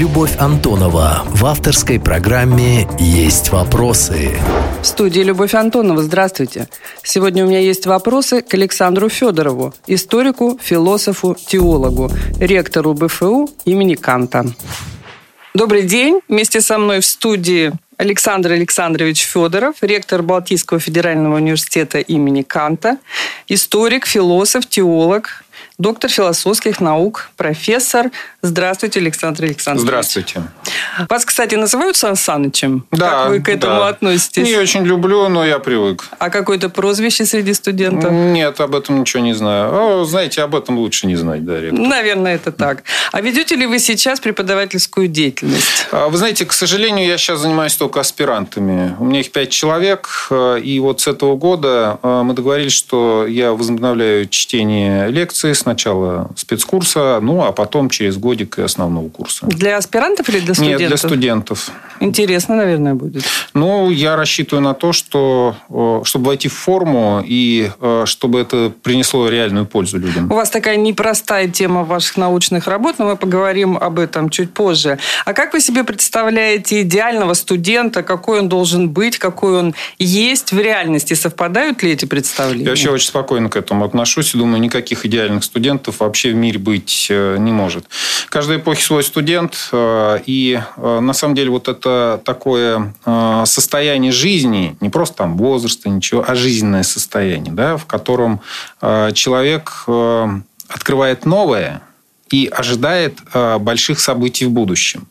Любовь Антонова в авторской программе «Есть вопросы». В студии Любовь Антонова. Здравствуйте. Сегодня у меня есть вопросы к Александру Федорову, историку, философу, теологу, ректору БФУ имени Канта. Добрый день. Вместе со мной в студии Александр Александрович Федоров, ректор Балтийского федерального университета имени Канта, историк, философ, теолог, доктор философских наук, профессор. Здравствуйте, Александр Александрович. Здравствуйте. Вас, кстати, называют Сан Санычем? Да. Как вы к этому да. относитесь? Не очень люблю, но я привык. А какое-то прозвище среди студентов? Нет, об этом ничего не знаю. О, знаете, об этом лучше не знать, да, ректор. Наверное, это так. А ведете ли вы сейчас преподавательскую деятельность? А, Вы знаете, к сожалению, я сейчас занимаюсь только аспирантами. У меня их пять человек, э, и вот с этого года э, мы договорились, что я возобновляю чтение лекций сначала спецкурса, ну, а потом через годик и основного курса. Для аспирантов или для Нет, студентов? для студентов. Интересно, наверное, будет. Ну, я рассчитываю на то, что э, чтобы войти в форму и э, чтобы это принесло реальную пользу людям. У вас такая непростая тема ваших научных работ, но мы поговорим об этом чуть позже. А как вы себе представляете идеального студента? Какой он должен быть? Какой он есть в реальности? Совпадают ли эти представления? Я вообще очень спокойно к этому отношусь и думаю, никаких идеальных студентов вообще в мире быть э, не может. Каждой эпохи свой студент, э, и э, на самом деле вот это такое состояние жизни, не просто там возраста, ничего, а жизненное состояние, да, в котором человек открывает новое, и ожидает больших событий в будущем.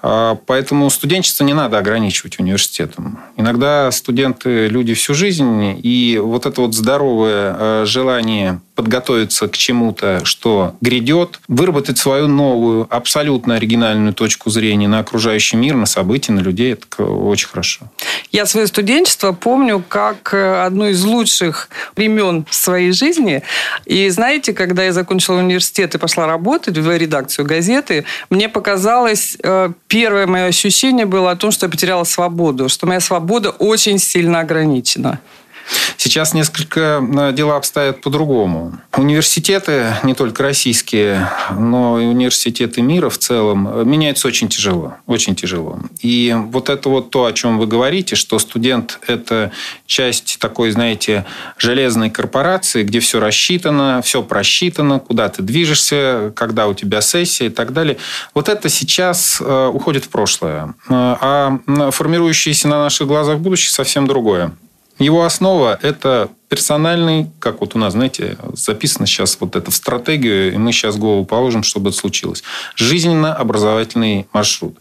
Поэтому студенчество не надо ограничивать университетом. Иногда студенты люди всю жизнь, и вот это вот здоровое желание подготовиться к чему-то, что грядет, выработать свою новую, абсолютно оригинальную точку зрения на окружающий мир, на события, на людей, это очень хорошо. Я свое студенчество помню как э, одну из лучших времен своей жизни. И знаете, когда я закончила университет и пошла работать в редакцию газеты, мне показалось, э, первое мое ощущение было о том, что я потеряла свободу, что моя свобода очень сильно ограничена. Сейчас несколько э, дела обстоят по-другому. Университеты, не только российские, но и университеты мира в целом, э, меняются очень тяжело. Очень тяжело. И вот это вот то, о чем вы говорите, что студент – это часть такой, знаете, железной корпорации, где все рассчитано, все просчитано, куда ты движешься, когда у тебя сессия и так далее. Вот это сейчас э, уходит в прошлое. А формирующееся на наших глазах будущее совсем другое. Его основа – это персональный, как вот у нас, знаете, записано сейчас вот это в стратегию, и мы сейчас голову положим, чтобы это случилось. Жизненно-образовательный маршрут.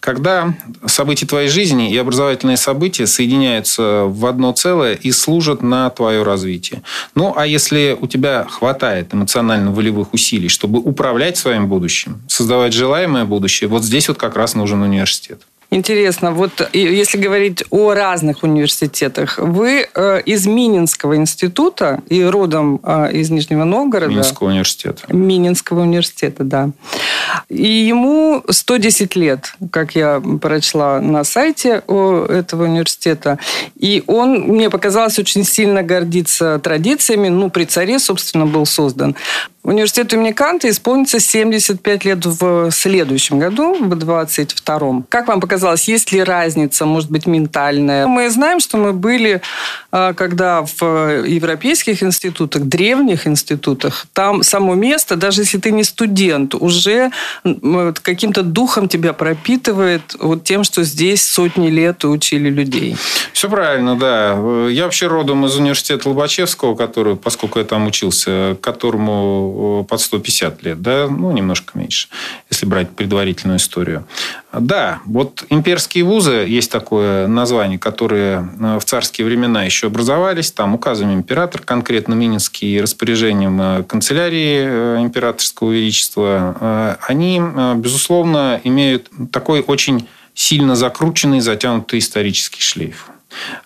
Когда события твоей жизни и образовательные события соединяются в одно целое и служат на твое развитие. Ну, а если у тебя хватает эмоционально-волевых усилий, чтобы управлять своим будущим, создавать желаемое будущее, вот здесь вот как раз нужен университет. Интересно, вот если говорить о разных университетах, вы э, из Мининского института и родом э, из Нижнего Новгорода. Минского университета. Мининского университета, да. И ему 110 лет, как я прочла на сайте этого университета. И он, мне показалось, очень сильно гордится традициями. Ну, при царе, собственно, был создан. Университету имени Канта исполнится 75 лет в следующем году, в 22-м. Как вам показалось, есть ли разница, может быть, ментальная? Мы знаем, что мы были, когда в европейских институтах, древних институтах, там само место, даже если ты не студент, уже каким-то духом тебя пропитывает вот тем, что здесь сотни лет учили людей. Все правильно, да. Я вообще родом из университета Лобачевского, который, поскольку я там учился, которому под 150 лет, да, ну, немножко меньше, если брать предварительную историю. Да, вот имперские вузы, есть такое название, которые в царские времена еще образовались, там указами император, конкретно Мининский, распоряжением канцелярии императорского величества, они, безусловно, имеют такой очень сильно закрученный, затянутый исторический шлейф.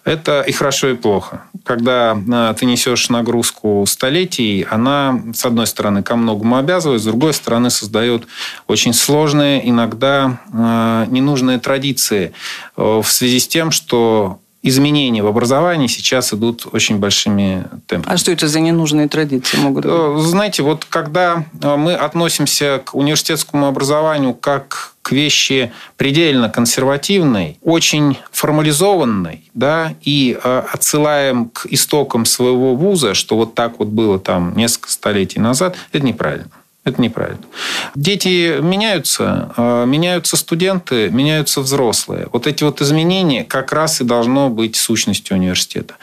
Это и хорошо, и плохо. Когда ты несешь нагрузку столетий, она, с одной стороны, ко многому обязывает, с другой стороны, создает очень сложные, иногда ненужные традиции в связи с тем, что изменения в образовании сейчас идут очень большими темпами. А что это за ненужные традиции могут быть? Знаете, вот когда мы относимся к университетскому образованию как к к вещи предельно консервативной, очень формализованной, да, и э, отсылаем к истокам своего вуза, что вот так вот было там несколько столетий назад, это неправильно. Это неправильно. Дети меняются, э, меняются студенты, меняются взрослые. Вот эти вот изменения как раз и должно быть сущностью университета.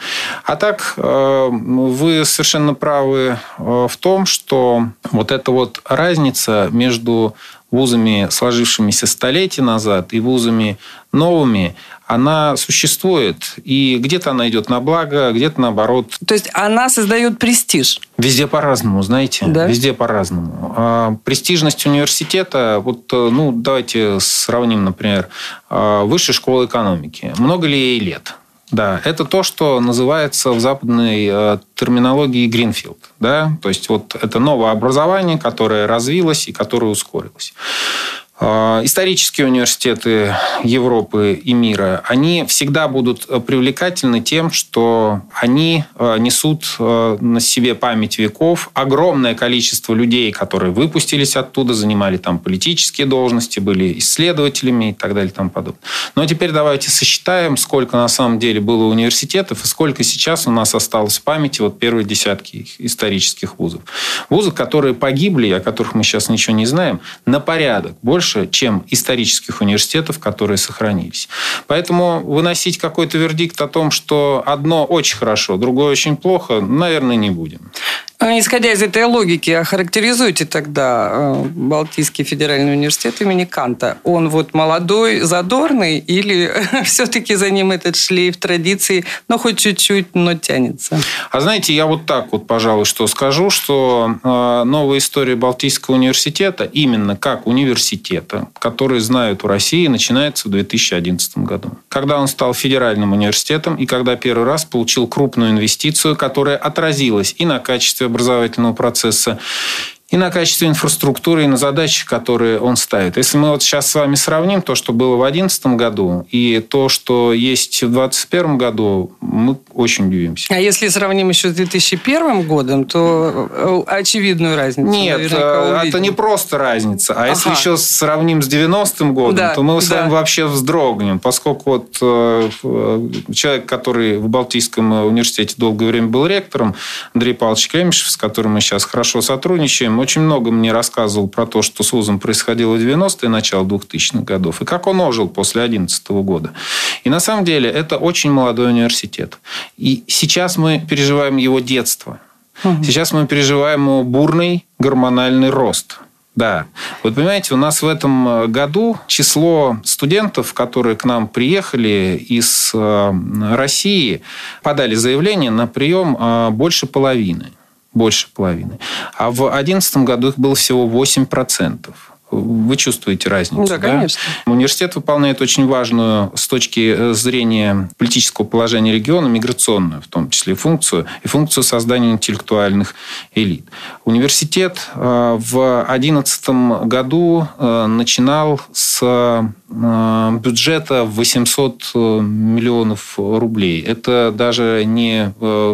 А так, э, вы совершенно правы э, в том, что вот эта вот разница между вузами, сложившимися столетия назад, и вузами новыми, она существует. И где-то она идет на благо, где-то наоборот. То есть она создает престиж? Везде по-разному, знаете. Да? Везде по-разному. А престижность университета, вот, ну, давайте сравним, например, а, высшей школы экономики. Много ли ей лет? Да, это то, что называется в западной э, терминологии Гринфилд. Да? То есть вот это новое образование, которое развилось и которое ускорилось. А, исторические университеты Европы и мира, они всегда будут привлекательны тем, что они а, несут а, на себе память веков. Огромное количество людей, которые выпустились оттуда, занимали там политические должности, были исследователями и так далее и тому подобное. Но теперь давайте сосчитаем, сколько на самом деле было университетов и сколько сейчас у нас осталось в памяти вот первые десятки исторических вузов. Вузы, которые погибли, о которых мы сейчас ничего не знаем, на порядок больше больше, чем исторических университетов, которые сохранились. Поэтому выносить какой-то вердикт о том, что одно очень хорошо, другое очень плохо, наверное, не будем. А, исходя из этой логики, охарактеризуйте тогда э, Балтийский федеральный университет имени Канта. Он вот молодой, задорный или все-таки за ним этот шлейф традиций, но хоть чуть-чуть, но тянется? А знаете, я вот так вот, пожалуй, что скажу, что э, новая история Балтийского университета именно как университета, который знают в России, начинается в 2011 году. Когда он стал федеральным университетом и когда первый раз получил крупную инвестицию, которая отразилась и на качестве образовательного процесса и на качестве инфраструктуры, и на задачи, которые он ставит. Если мы вот сейчас с вами сравним то, что было в 2011 году, и то, что есть в 2021 году, мы очень удивимся. А если сравним еще с 2001 годом, то э, очевидную разницу Нет, э, это не просто разница. А ага. если еще сравним с 90-м годом, да, то мы с вами да. вообще вздрогнем, поскольку вот э, человек, который в Балтийском университете долгое время был ректором, Андрей Павлович Кремешев, с которым мы сейчас хорошо сотрудничаем, очень много мне рассказывал про то, что с ВУЗом происходило в 90-е, начало 2000-х годов, и как он ожил после 2011 года. И на самом деле это очень молодой университет. И сейчас мы переживаем его детство. Угу. Сейчас мы переживаем его бурный гормональный рост. Да. Вот понимаете, у нас в этом э, году число студентов, которые к нам приехали из э, России, подали заявление на прием э, больше половины больше половины. А в 2011 году их было всего 8%. Вы чувствуете разницу? Да, да, конечно. Университет выполняет очень важную с точки э, зрения политического положения региона, миграционную в том числе функцию, и функцию создания интеллектуальных элит. Университет э, в 2011 году э, начинал с бюджета в 800 миллионов рублей. Это даже не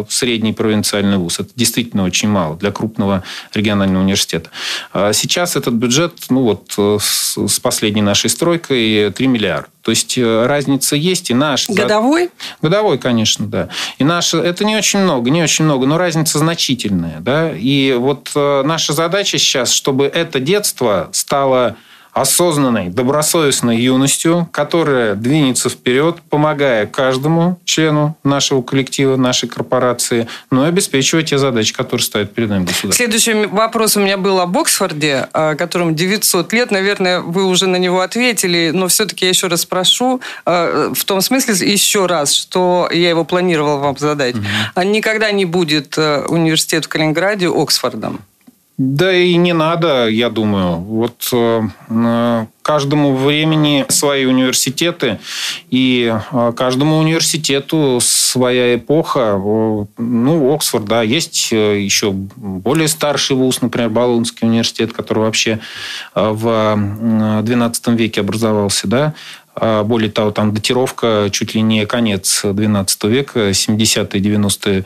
средний провинциальный вуз. Это действительно очень мало для крупного регионального университета. А сейчас этот бюджет ну, вот э, с последней нашей стройкой 3 миллиарда. То есть э, разница есть, и наш... Годовой? Годовой, конечно, да. И наш... Это не очень много, не очень много, но разница значительная. Да? И вот э, наша задача сейчас, чтобы это детство стало осознанной, добросовестной юностью, которая двинется вперед, помогая каждому члену нашего коллектива, нашей корпорации, но и обеспечивая те задачи, которые ставят перед нами государство. Следующий вопрос у меня был об Оксфорде, которому 900 лет. Наверное, вы уже на него ответили, но все-таки я еще раз спрошу, а, в том смысле еще раз, что я его планировал вам задать. Угу. Никогда не будет университет в Калининграде Оксфордом. Да и не надо, я думаю. Вот э, каждому времени свои университеты, и э, каждому университету своя эпоха. Ну, Оксфорд, да, есть э, еще более старший вуз, например, Болонский университет, который вообще в XII веке образовался, да. А, более того, там датировка чуть ли не конец XII века, 70-е, 90-е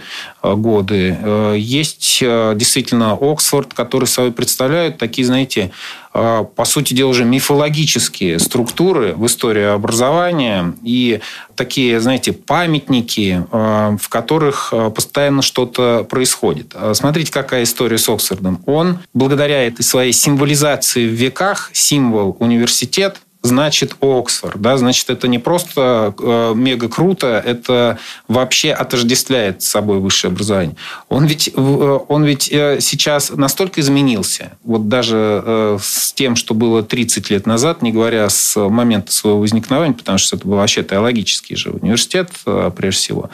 годы. Э, есть э, действительно Оксфорд, который собой представляют такие, знаете, э, по сути дела, уже мифологические структуры в истории образования и такие, знаете, памятники, в которых постоянно что-то происходит. Смотрите, какая история с Оксфордом. Он, благодаря этой своей символизации в веках, символ университет, значит Оксфорд. Да? Значит, это не просто э, мега круто, это вообще отождествляет с собой высшее образование. Он ведь, э, он ведь э, сейчас настолько изменился, вот даже э, с тем, что было 30 лет назад, не говоря с момента своего возникновения, потому что это был вообще теологический же университет, э, прежде всего,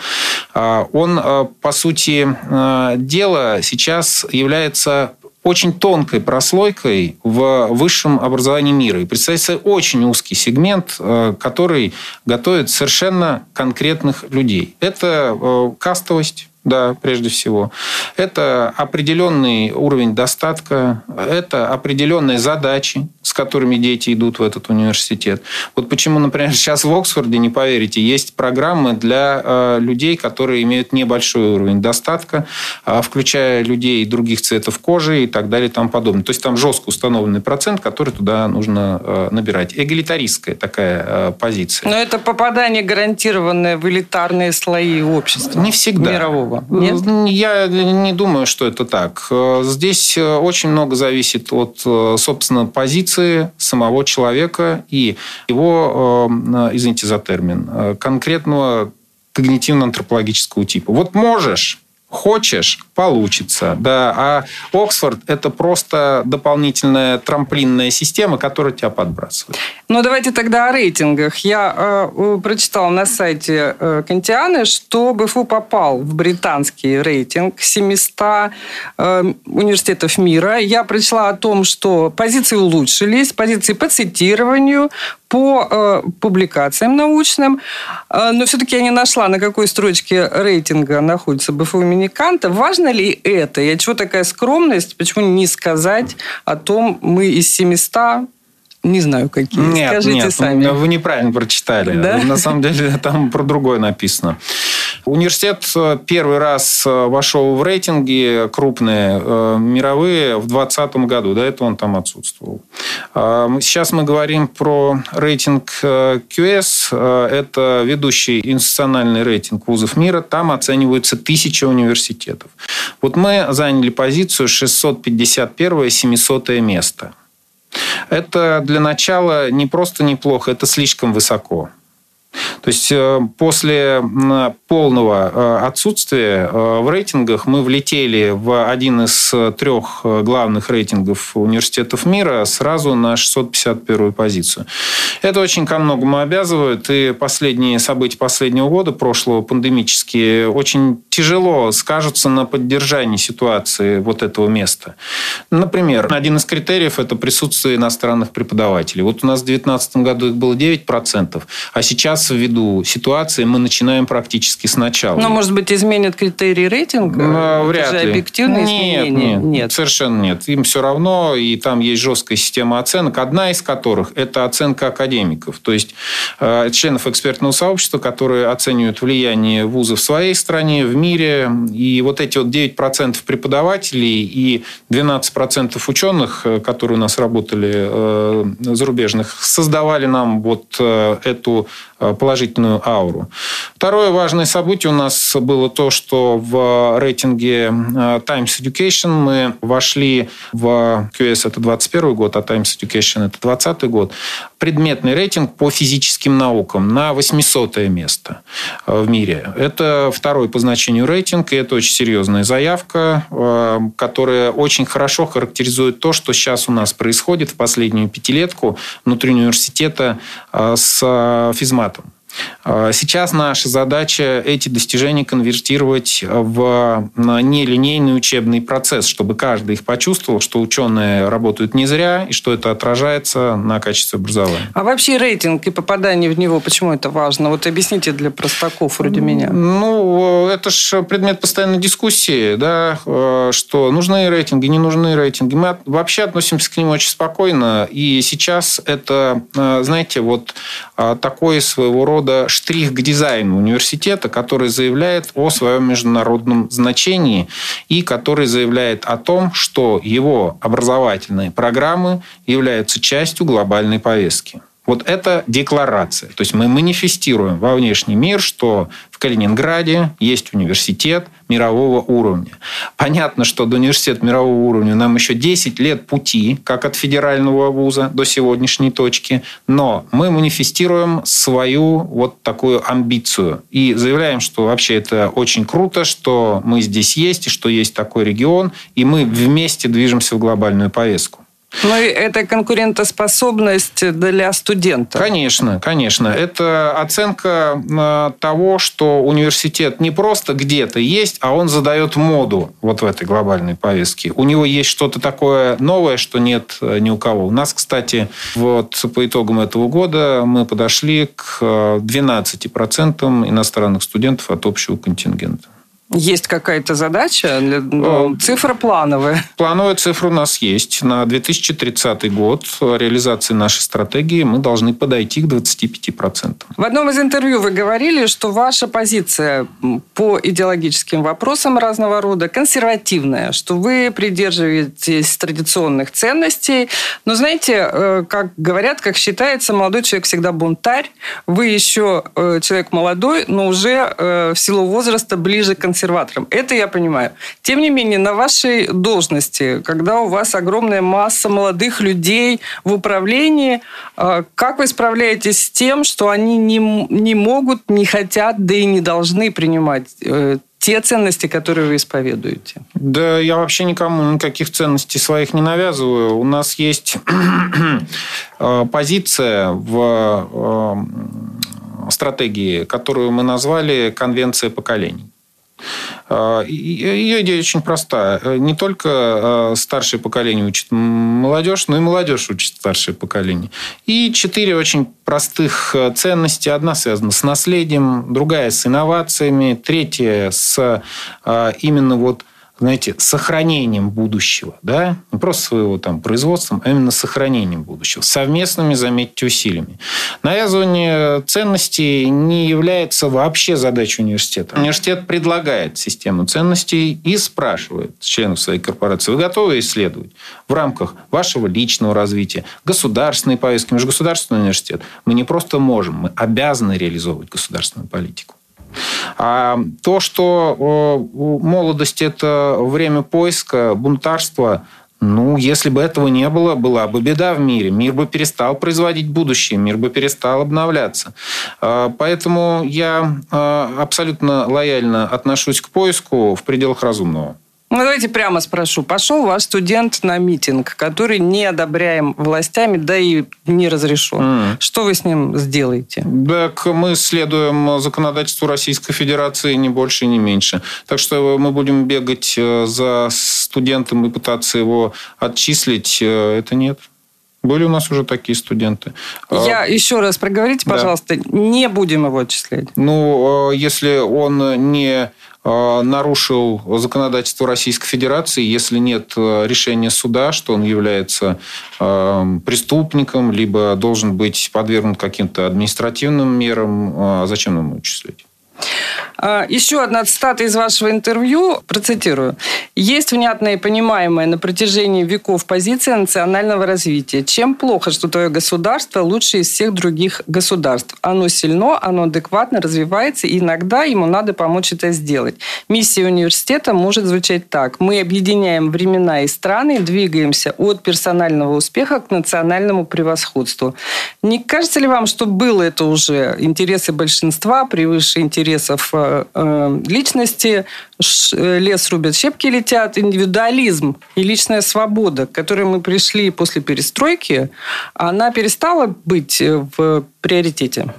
э, он, э, по сути э, дела, сейчас является очень тонкой прослойкой в высшем образовании мира. И представляется очень узкий сегмент, э, который готовит совершенно конкретных людей. Это э, кастовость, да, прежде всего. Это определенный уровень достатка, это определенные задачи, с которыми дети идут в этот университет. Вот почему, например, сейчас в Оксфорде, не поверите, есть программы для э, людей, которые имеют небольшой уровень достатка, э, включая людей других цветов кожи и так далее и тому подобное. То есть там жестко установленный процент, который туда нужно э, набирать. Эгалитаристская такая э, позиция. Но это попадание гарантированное в элитарные слои общества. Не всегда. Мирового? Нет? Я не думаю, что это так. Здесь очень много зависит от, собственно, позиции самого человека и его, э, извините за термин, конкретного когнитивно-антропологического типа. Вот можешь, хочешь, получится. Да. А Оксфорд – это просто дополнительная трамплинная система, которая тебя подбрасывает. Ну, давайте тогда о рейтингах. Я э, прочитала на сайте э, Кантианы, что БФУ попал в британский рейтинг 700 э, университетов мира. Я прочла о том, что позиции улучшились, позиции по цитированию, по э, публикациям научным, э, но все-таки я не нашла, на какой строчке рейтинга находится БФУ имени Канта. Важно ли это? И чего такая скромность? Почему не сказать о том, мы из 700 не знаю, какие. Нет, Скажите нет, сами. Вы неправильно прочитали. Да? На самом деле там про другое написано. Университет э, первый раз э, вошел в рейтинги крупные, э, мировые, в 2020 году. До этого он там отсутствовал. Сейчас мы говорим про рейтинг QS. Это ведущий институциональный рейтинг вузов мира. Там оцениваются тысячи университетов. Вот мы заняли позицию 651-700 место. Это для начала не просто неплохо, это слишком высоко. То есть э, после полного э, отсутствия э, в рейтингах мы влетели в один из трех главных рейтингов университетов мира сразу на 651 позицию. Это очень ко многому обязывает. И последние события последнего года, прошлого, пандемические, очень тяжело скажутся на поддержании ситуации вот этого места. Например, один из критериев – это присутствие иностранных преподавателей. Вот у нас в 2019 году их было 9%, а сейчас ввиду ситуации мы начинаем практически сначала. Но, может быть, изменят критерии рейтинга? Но, вряд Это же объективные нет, изменения? Нет, нет, совершенно нет. Им все равно, и там есть жесткая система оценок, одна из которых – это оценка академиков, то есть э, членов экспертного сообщества, которые оценивают влияние вуза в своей стране, в мире. И вот эти вот 9% преподавателей и 12% ученых, э, которые у нас работали э, зарубежных, создавали нам вот эту положительную ауру. Второе важное событие у нас было то, что в рейтинге э, Times Education мы вошли в QS это 21 год, а Times Education это 20 год. Предметный рейтинг по физическим наукам на 800 место э, в мире. Это второй по значению рейтинг, и это очень серьезная заявка, которая очень хорошо характеризует то, что сейчас у нас происходит в последнюю пятилетку внутри университета с физматом. А, сейчас наша задача эти достижения конвертировать в нелинейный учебный процесс, чтобы каждый их почувствовал, что ученые работают не зря и что это отражается на качестве образования. А вообще рейтинг и попадание в него, почему это важно? Вот объясните для простаков вроде меня. Ну, это же предмет постоянной дискуссии, да, э, что нужны рейтинги, не нужны рейтинги. Мы вообще относимся к ним очень спокойно. И сейчас это, э, знаете, вот э, такой своего рода штрих к дизайну университета, который заявляет о своем международном значении и который заявляет о том, что его образовательные программы являются частью глобальной повестки. Вот это декларация. То есть мы манифестируем во внешний мир, что в Калининграде есть университет мирового уровня. Понятно, что до университета мирового уровня нам еще 10 лет пути, как от федерального вуза до сегодняшней точки, но мы манифестируем свою вот такую амбицию и заявляем, что вообще это очень круто, что мы здесь есть, и что есть такой регион, и мы вместе движемся в глобальную повестку. И это конкурентоспособность для студента. Конечно, конечно. Это оценка э, того, что университет не просто где-то есть, а он задает моду вот в этой глобальной повестке. У него есть что-то такое новое, что нет э, ни у кого. У нас, кстати, вот по итогам этого года мы подошли к 12% э, иностранных студентов от общего контингента. Есть какая-то задача? Ну, цифра плановая. Плановая цифра у нас есть. На 2030 год реализации нашей стратегии мы должны подойти к 25%. В одном из интервью вы говорили, что ваша позиция по идеологическим вопросам разного рода консервативная, что вы придерживаетесь традиционных ценностей. Но знаете, э, как говорят, как считается, молодой человек всегда бунтарь. Вы еще э, человек молодой, но уже э, в силу возраста ближе к консервативности консерватором. Это я понимаю. Тем не менее, на вашей должности, когда у вас огромная масса молодых людей в управлении, а, как вы справляетесь с тем, что они не, не могут, не хотят, да и не должны принимать э, те ценности, которые вы исповедуете? Да, я вообще никому никаких ценностей своих не навязываю. У нас есть э, позиция в э, стратегии, которую мы назвали «Конвенция поколений». А, ее идея очень простая. Не только а, старшее поколение учит молодежь, но и молодежь учит старшее поколение. И четыре очень простых а, ценности. Одна связана с наследием, другая с инновациями, третья с именно вот знаете, сохранением будущего, да, не просто своего там производством, а именно сохранением будущего, совместными, заметьте, усилиями. Навязывание ценностей не является вообще задачей университета. Университет предлагает систему ценностей и спрашивает членов своей корпорации, вы готовы исследовать в рамках вашего личного развития, государственной повестки, мы же государственный университет, мы не просто можем, мы обязаны реализовывать государственную политику. А то, что молодость – это время поиска, бунтарства, ну, если бы этого не было, была бы беда в мире. Мир бы перестал производить будущее, мир бы перестал обновляться. А, поэтому я а, абсолютно лояльно отношусь к поиску в пределах разумного. Ну, давайте прямо спрошу. Пошел ваш студент на митинг, который не одобряем властями, да и не разрешен. Mm. Что вы с ним сделаете? Так мы следуем законодательству Российской Федерации не больше, не меньше. Так что мы будем бегать э, за студентом и пытаться его отчислить. Э, это нет. Были у нас уже такие студенты. А, Я еще раз проговорите, пожалуйста, да. не будем его отчислять. Ну, э, если он не нарушил законодательство Российской Федерации, если нет э, решения суда, что он является э, преступником, либо должен быть подвергнут каким-то административным мерам, зачем нам учислить? А, еще одна цитата из вашего интервью, процитирую. «Есть внятная и понимаемая на протяжении веков позиция национального развития. Чем плохо, что твое государство лучше из всех других государств? Оно сильно, оно адекватно развивается, и иногда ему надо помочь это сделать. Миссия университета может звучать так. Мы объединяем времена и страны, двигаемся от персонального успеха к национальному превосходству». Не кажется ли вам, что было это уже интересы большинства превыше интересов э, Э, личности, э, лес рубят, щепки летят, индивидуализм и личная свобода, к которой мы пришли после перестройки, она перестала быть в приоритете?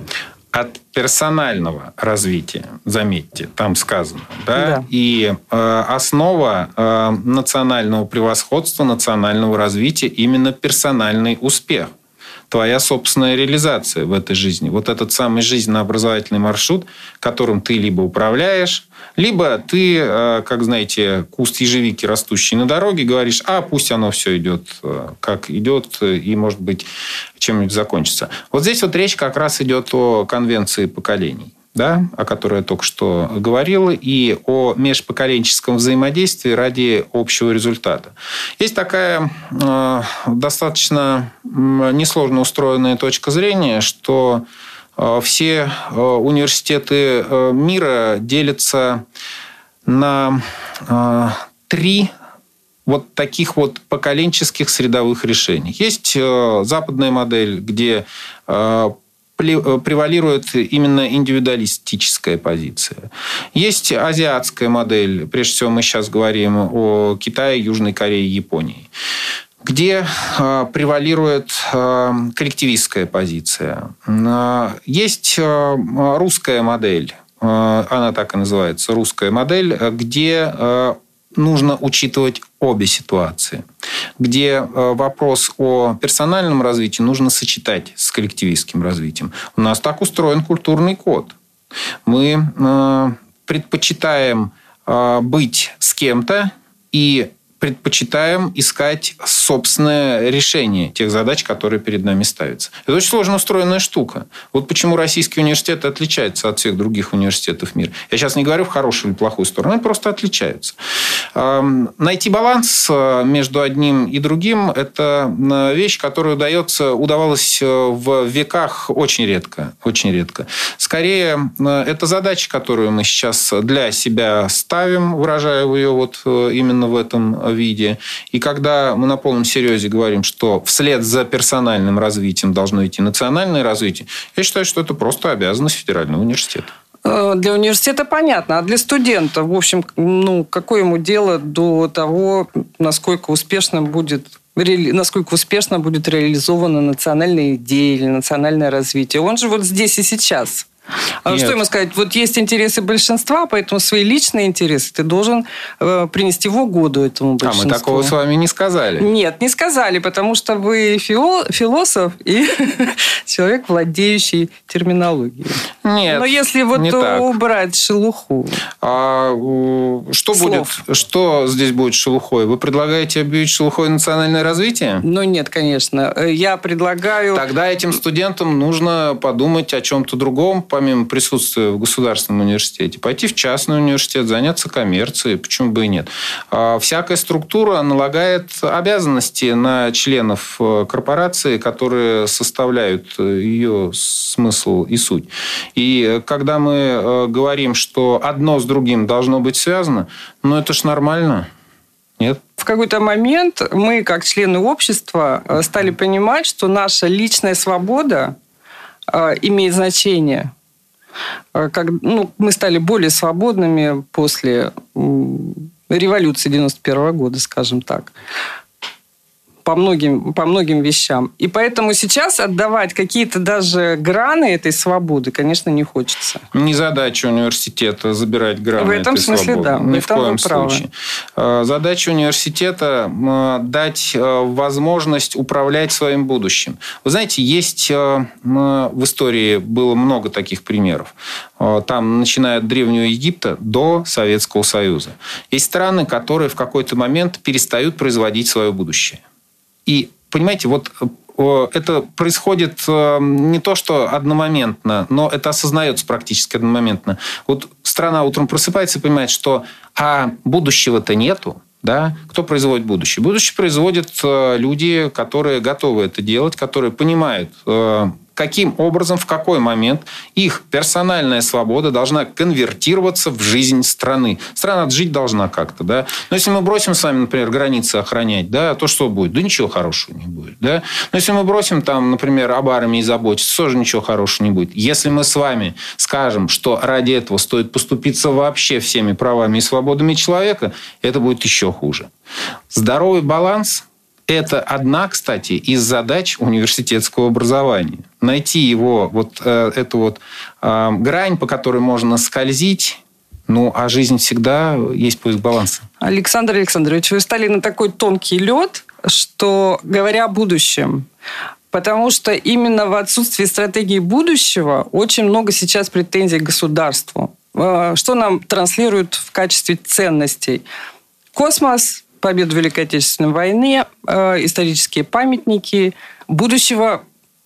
от персонального развития, заметьте, там сказано, да, да. и э, основа э, национального превосходства, национального развития именно персональный успех твоя собственная реализация в этой жизни. Вот этот самый жизненно-образовательный маршрут, которым ты либо управляешь, либо ты, э, как знаете, куст ежевики, растущий на дороге, говоришь, а пусть оно все идет, э, как идет, и, может быть, чем-нибудь закончится. Вот здесь вот речь как раз идет о конвенции поколений да, о которой я только что говорил, и о межпоколенческом взаимодействии ради общего результата. Есть такая э, достаточно несложно устроенная точка зрения, что э, все э, университеты э, мира делятся на э, три вот таких вот поколенческих средовых решений. Есть э, западная модель, где э, превалирует именно индивидуалистическая позиция. Есть азиатская модель, прежде всего мы сейчас говорим о Китае, Южной Корее, Японии где э, превалирует э, коллективистская позиция. Э, есть э, русская модель, э, она так и называется, русская модель, где э, нужно учитывать обе ситуации, где э, вопрос о персональном развитии нужно сочетать с коллективистским развитием. У нас так устроен культурный код. Мы э, предпочитаем э, быть с кем-то и предпочитаем искать собственное решение тех задач, которые перед нами ставятся. Это очень сложно устроенная штука. Вот почему российский университет отличается от всех других университетов мира. Я сейчас не говорю в хорошую или плохую сторону, они просто отличаются. Найти баланс э, между одним и другим – это э, вещь, которая удается, удавалась э, в веках очень редко. Очень редко. Скорее, это задача, которую мы сейчас для себя ставим, выражая ее вот именно в этом виде. И когда мы на полном серьезе говорим, что вслед за персональным развитием должно идти национальное развитие, я считаю, что это просто обязанность федерального университета. Э, для университета понятно, а для студента, в общем, ну, какое ему дело до того, насколько успешным будет насколько успешно будет реализована национальная идея или национальное развитие. Он же вот здесь и сейчас. А Нет. что ему сказать? Вот есть интересы большинства, поэтому свои личные интересы ты должен э, принести в угоду этому большинству. А мы такого с вами не сказали. Нет, не сказали, потому что вы философ и человек, владеющий терминологией. Нет, Но если вот не убрать так. шелуху. А, что слов. будет? Что здесь будет шелухой? Вы предлагаете объявить шелухой национальное развитие? Ну нет, конечно. Я предлагаю. Тогда этим студентам нужно подумать о чем-то другом, помимо присутствия в государственном университете, пойти в частный университет, заняться коммерцией, почему бы и нет. А всякая структура налагает обязанности на членов э, корпорации, которые составляют э, ее смысл и суть. И э, когда мы говорим, что одно с другим должно быть связано, ну это ж нормально. Нет? В какой-то момент мы, как члены общества, стали понимать, что наша личная свобода имеет значение. Э, как, ну, мы стали более свободными после революции 91 года, скажем так по многим, по многим вещам. И поэтому сейчас отдавать какие-то даже граны этой свободы, конечно, не хочется. Не задача университета забирать граны В этом этой смысле, свободы. да. Ни в, коем случае. Правы. Э, задача университета э, дать возможность управлять своим будущим. Вы знаете, есть в истории было много таких примеров. Э, там, начиная от Древнего Египта до Советского Союза. Есть страны, которые в какой-то момент перестают производить свое будущее. И, понимаете, вот э, это происходит э, не то, что одномоментно, но это осознается практически одномоментно. Вот страна утром просыпается и понимает, что а будущего-то нету, да? Кто производит будущее? Будущее производят люди, которые готовы это делать, которые понимают каким образом, в какой момент их персональная свобода должна конвертироваться в жизнь страны. Страна жить должна как-то, да. Но если мы бросим с вами, например, границы охранять, да, то что будет? Да ничего хорошего не будет, да. Но если мы бросим там, например, об армии заботиться, тоже ничего хорошего не будет. Если мы с вами скажем, что ради этого стоит поступиться вообще всеми правами и свободами человека, это будет еще хуже. Здоровый баланс Это одна, кстати, из задач университетского образования. Найти его, вот э, эту вот э, грань, по которой можно скользить, ну, а жизнь всегда есть поиск баланса. Александр Александрович, вы стали на такой тонкий лед, что, говоря о будущем, потому что именно в отсутствии стратегии будущего очень много сейчас претензий к государству. Э, что нам транслируют в качестве ценностей? Космос, победу в Великой Отечественной войне, э, исторические памятники. Будущего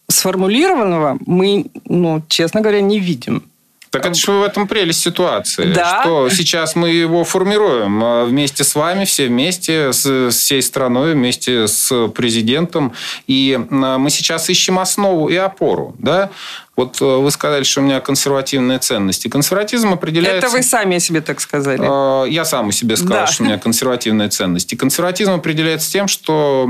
сформулированного мы, ну, честно говоря, не видим. Так это же в этом прелесть ситуации. Да. Что сейчас мы его формируем а вместе с вами, все вместе, с всей страной, вместе с президентом. И а, мы сейчас ищем основу и опору. Да? Вот э, вы сказали, что у меня консервативные ценности. Консерватизм определяется... Это вы сами о себе так сказали. Э, я сам о себе сказал, да. что у меня консервативные ценности. Консерватизм определяется тем, что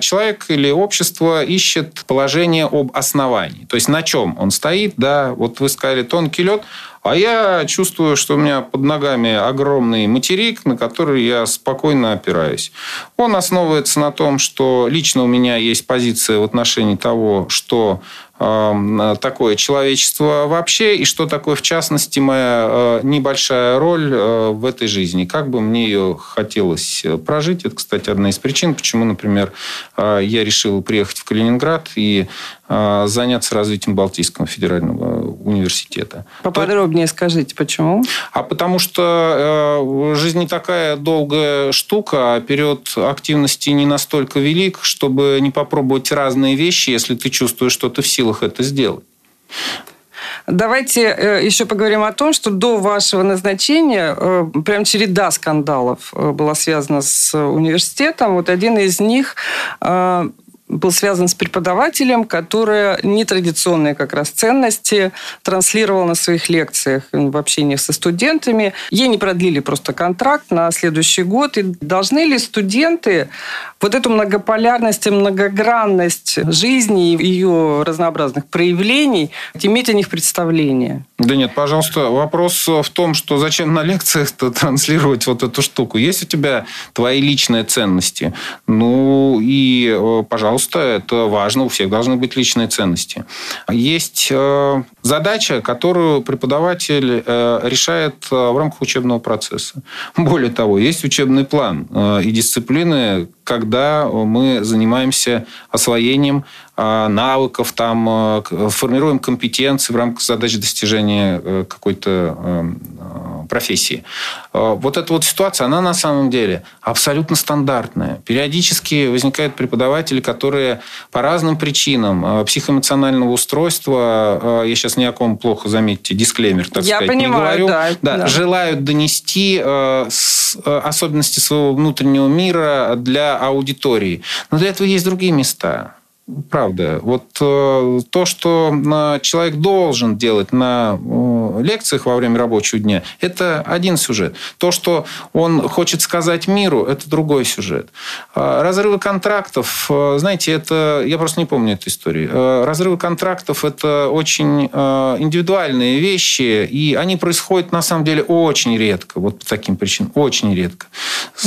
человек или общество ищет положение об основании. То есть на чем он стоит. Да, вот вы сказали тонкий лед. А я чувствую, что у меня под ногами огромный материк, на который я спокойно опираюсь. Он основывается на том, что лично у меня есть позиция в отношении того, что такое человечество вообще, и что такое, в частности, моя э, небольшая роль э, в этой жизни. Как бы мне ее хотелось э, прожить. Это, кстати, одна из причин, почему, например, я решил приехать в Калининград и заняться развитием Балтийского федерального университета. Поподробнее То... скажите, почему? А потому что жизнь не такая долгая штука, а период активности не настолько велик, чтобы не попробовать разные вещи, если ты чувствуешь, что ты в силах это сделать. Давайте э, еще поговорим о том, что до вашего назначения э, прям череда скандалов э, была связана с университетом. Вот один из них был связан с преподавателем, который нетрадиционные как раз ценности транслировал на своих лекциях в общении со студентами. Ей не продлили просто контракт на следующий год. И должны ли студенты вот эту многополярность и многогранность жизни и ее разнообразных проявлений иметь о них представление? Да нет, пожалуйста, вопрос в том, что зачем на лекциях-то транслировать вот эту штуку? Есть у тебя твои личные ценности? Ну и, э, пожалуйста, это важно, у всех должны быть личные ценности. Есть э, задача, которую преподаватель э, решает в рамках учебного процесса. Более того, есть учебный план и дисциплины, когда мы занимаемся освоением навыков, там, а, формируем компетенции в рамках задач достижения э, какой-то эм, э, профессии. Вот эта вот ситуация, она на самом деле абсолютно стандартная. Периодически возникают преподаватели, которые по разным причинам психоэмоционального устройства, я сейчас ни о ком плохо, заметьте, дисклеймер, так я сказать, понимаю, не говорю, да, да, да. желают донести э, особенности своего внутреннего мира для аудитории. Но для этого есть другие места правда. Вот э, то, что человек должен делать на э, лекциях во время рабочего дня, это один сюжет. То, что он хочет сказать миру, это другой сюжет. Э, разрывы контрактов, э, знаете, это... Я просто не помню эту историю. Разрывы контрактов – это очень индивидуальные вещи, и они происходят, на самом деле, очень редко. Вот по таким причинам. Очень редко.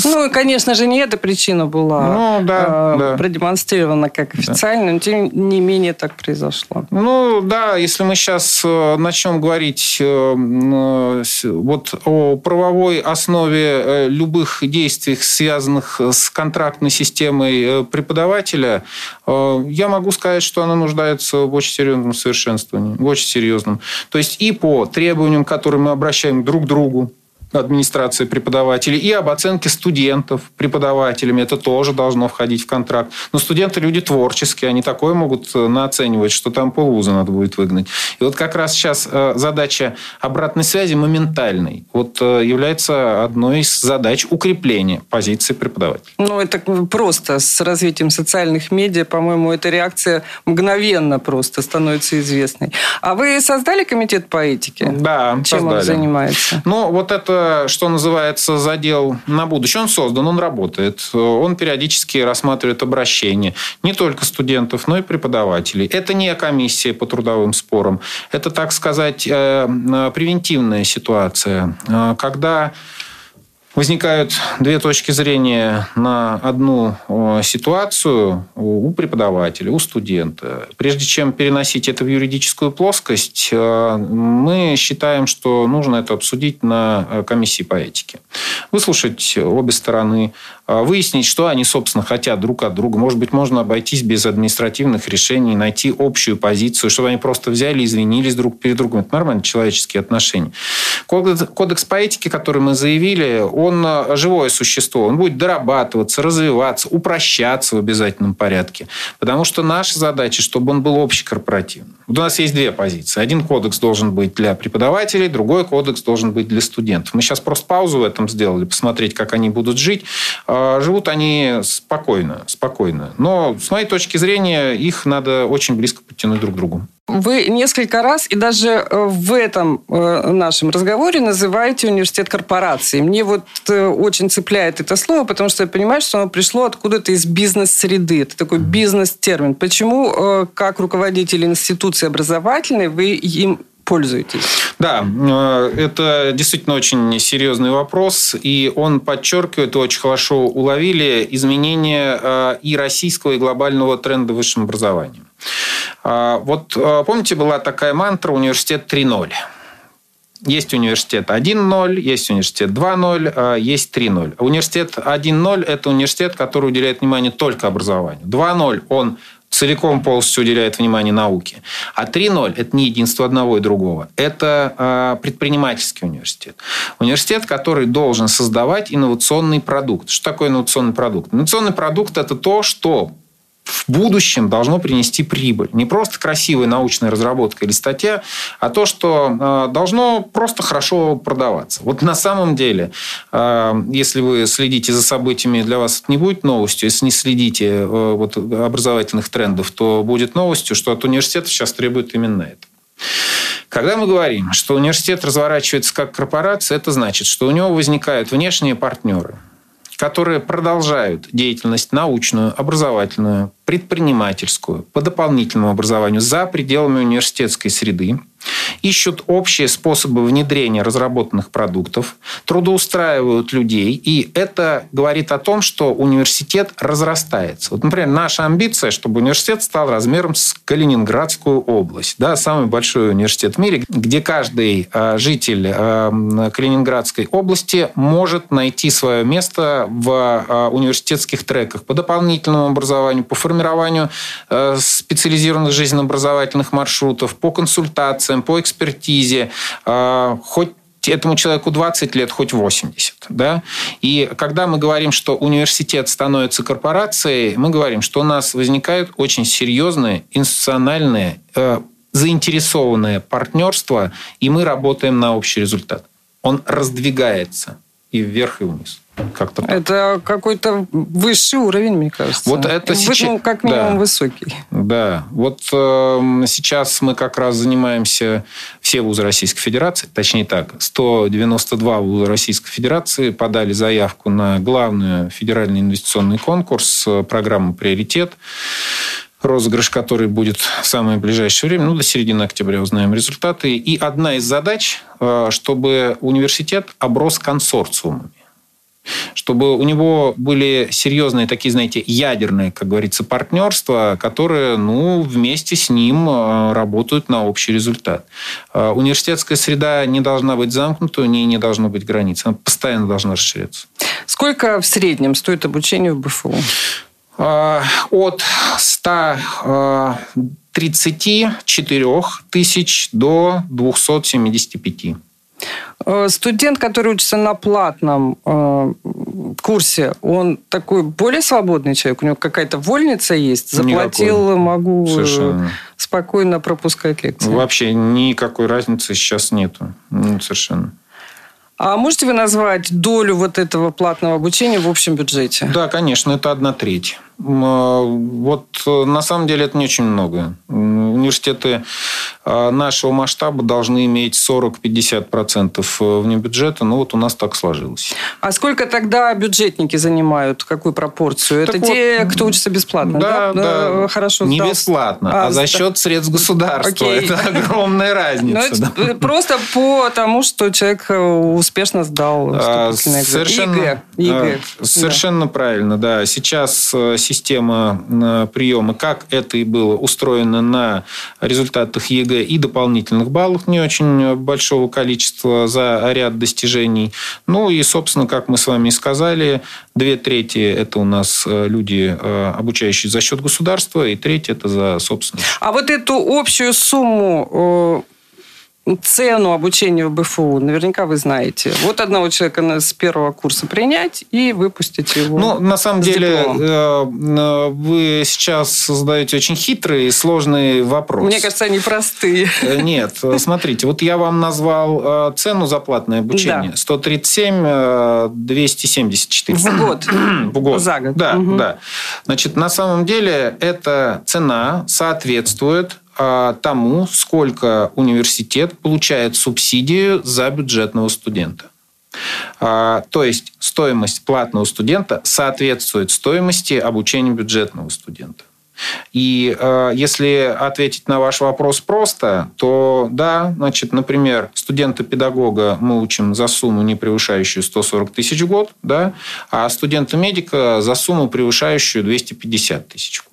Ну, конечно же, не эта причина была ну, да, э, да. продемонстрирована как официально но тем не менее так произошло. Ну, да, если мы сейчас э, начнем говорить э, вот о правовой основе э, любых действий, связанных с контрактной системой преподавателя, я могу сказать, что она нуждается в очень серьезном совершенствовании, в очень серьезном. То есть и по требованиям, которые мы обращаем друг к другу, администрации преподавателей, и об оценке студентов преподавателями. Это тоже должно входить в контракт. Но студенты люди творческие, они такое могут э, наценивать, что там полвуза надо будет выгнать. И вот как раз сейчас э, задача обратной связи моментальной вот э, является одной из задач укрепления позиции преподавателя. Ну, это просто с развитием социальных медиа, по-моему, эта реакция мгновенно просто становится известной. А вы создали комитет по этике? Да, Чем создали. он занимается? Ну, вот это что называется, задел на будущее. Он создан, он работает. Он периодически рассматривает обращения не только студентов, но и преподавателей. Это не комиссия по трудовым спорам. Это, так сказать, э, превентивная ситуация, э, когда возникают две точки зрения на одну ситуацию у преподавателя, у студента. Прежде чем переносить это в юридическую плоскость, э, мы считаем, что нужно это обсудить на э, комиссии по этике. Выслушать обе стороны, э, выяснить, что они, собственно, хотят друг от друга. Может быть, можно обойтись без административных решений, найти общую позицию, чтобы они просто взяли, извинились друг перед другом. Это нормально, человеческие отношения. Кодекс по этике, который мы заявили, он живое существо. Он будет дорабатываться, развиваться, упрощаться в обязательном порядке. Потому что наша задача, чтобы он был общекорпоративным. Вот у нас есть две позиции. Один кодекс должен быть для преподавателей, другой кодекс должен быть для студентов. Мы сейчас просто паузу в этом сделали, посмотреть, как они будут жить. А, живут они спокойно, спокойно. Но, с моей точки зрения, их надо очень близко подтянуть друг к другу. Вы несколько раз и даже э, в этом э, нашем разговоре называете университет корпорации. Мне вот э, очень цепляет это слово, потому что я понимаю, что оно пришло откуда-то из бизнес-среды. Это такой бизнес-термин. Почему, как руководитель институции образовательной, вы им пользуетесь? Да, это действительно очень серьезный вопрос, и он подчеркивает, очень хорошо уловили изменения и российского, и глобального тренда в высшем образовании. А, вот помните, была такая мантра «Университет 3.0». Есть университет 1.0, есть университет 2.0, а, есть 3.0. Университет 1.0 – это университет, который уделяет внимание только образованию. 2.0 – он целиком полностью уделяет внимание науке. А 3.0 – это не единство одного и другого. Это предпринимательский университет. Университет, который должен создавать инновационный продукт. Что такое инновационный продукт? Инновационный продукт – это то, что в будущем должно принести прибыль. Не просто красивая научная разработка или статья, а то, что э, должно просто хорошо продаваться. Вот на самом деле, э, если вы следите за событиями, для вас это не будет новостью. Если не следите э, вот, образовательных трендов, то будет новостью, что от университета сейчас требуют именно это. Когда мы говорим, что университет разворачивается как корпорация, это значит, что у него возникают внешние партнеры – которые продолжают деятельность научную, образовательную, предпринимательскую, по дополнительному образованию за пределами университетской среды, ищут общие способы внедрения разработанных продуктов, трудоустраивают людей, и это говорит о том, что университет разрастается. Вот, например, наша амбиция, чтобы университет стал размером с Калининградскую область, да, самый большой университет в мире, где каждый э, житель э, Калининградской области может найти свое место в э, университетских треках по дополнительному образованию, по формированию специализированных жизненно-образовательных маршрутов, по консультациям, по экспертизе, хоть этому человеку 20 лет, хоть 80. Да? И когда мы говорим, что университет становится корпорацией, мы говорим, что у нас возникают очень серьезные институциональные э, заинтересованное партнерство, и мы работаем на общий результат. Он раздвигается и вверх, и вниз. Как-то так. Это какой-то высший уровень, мне кажется. Вот это сейчас... Ну, как минимум, да. высокий. Да. Вот э, сейчас мы как раз занимаемся все вузы Российской Федерации, точнее так, 192 вуза Российской Федерации подали заявку на главный федеральный инвестиционный конкурс, э, программу «Приоритет» розыгрыш, который будет в самое ближайшее время, ну, до середины октября узнаем результаты. И одна из задач, э, чтобы университет оброс консорциумами чтобы у него были серьезные такие, знаете, ядерные, как говорится, партнерства, которые, ну, вместе с ним э, работают на общий результат. Э, университетская среда не должна быть замкнута, у нее не должно быть границ, она постоянно должна расширяться. Сколько в среднем стоит обучение в БФУ? Э, от 134 тысяч до 275. Э, студент, который учится на платном э, курсе, он такой более свободный человек? У него какая-то вольница есть? Заплатил, Никакой. могу э, Совершенно. спокойно пропускать лекции? Вообще никакой разницы сейчас нету. Ну, совершенно. А можете вы назвать долю вот этого платного обучения в общем бюджете? Да, конечно, это одна треть. Вот на самом деле это не очень много. Университеты нашего масштаба должны иметь 40-50% вне бюджета. Ну, вот у нас так сложилось. А сколько тогда бюджетники занимают? Какую пропорцию? Так это вот, те, кто учится бесплатно? Да, да. да. Хорошо Не бесплатно, а, а за счет средств государства. Окей. Это огромная разница. Ну, просто по тому, что человек успешно сдал а, Совершенно, ЕГЭ. Совершенно правильно, да. Сейчас э, система э, приема, как это и было устроено на результатах ЕГЭ и дополнительных баллов, не очень большого количества за ряд достижений. Ну и, собственно, как мы с вами и сказали, две трети – это у нас э, люди, обучающие за счет государства, и треть – это за собственность. А вот эту общую сумму цену обучения в БФУ, наверняка вы знаете. Вот одного человека с первого курса принять и выпустить его. Ну, на самом деле, дипломом. Э, вы сейчас задаете очень хитрый и сложный вопрос. Мне кажется, они простые. Э, нет, смотрите, вот я вам назвал э, цену за платное обучение. Да. 137 274. В год. В год. За год. Да, угу. да. Значит, на самом деле, эта цена соответствует тому, сколько университет получает субсидию за бюджетного студента. А, то есть стоимость платного студента соответствует стоимости обучения бюджетного студента. И э, если ответить на ваш вопрос просто, то да, значит, например, студента-педагога мы учим за сумму, не превышающую 140 тысяч в год, да, а студента-медика за сумму, превышающую 250 тысяч в год.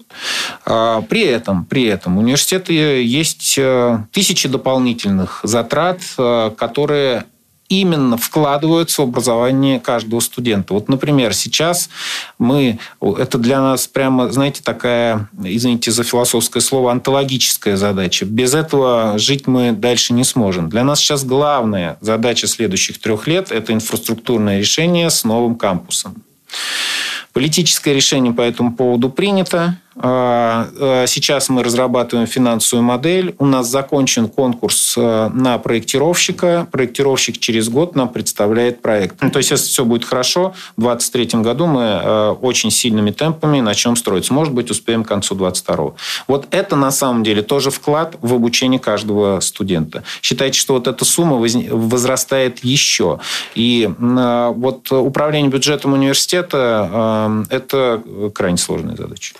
А, при этом, при этом у университета есть э, тысячи дополнительных затрат, э, которые именно вкладываются в образование каждого студента. Вот, например, сейчас мы, это для нас прямо, знаете, такая, извините за философское слово, антологическая задача. Без этого жить мы дальше не сможем. Для нас сейчас главная задача следующих трех лет – это инфраструктурное решение с новым кампусом. Политическое решение по этому поводу принято. А, а, сейчас мы разрабатываем финансовую модель. У нас закончен конкурс а, на проектировщика. Проектировщик через год нам представляет проект. Ну, то есть, если все будет хорошо, в 2023 году мы очень сильными темпами начнем строить. Может быть, успеем к концу 2022. Вот это на самом деле тоже вклад в обучение каждого студента. Считайте, что вот эта сумма возрастает еще. И вот управление бюджетом университета – это крайне сложная задача.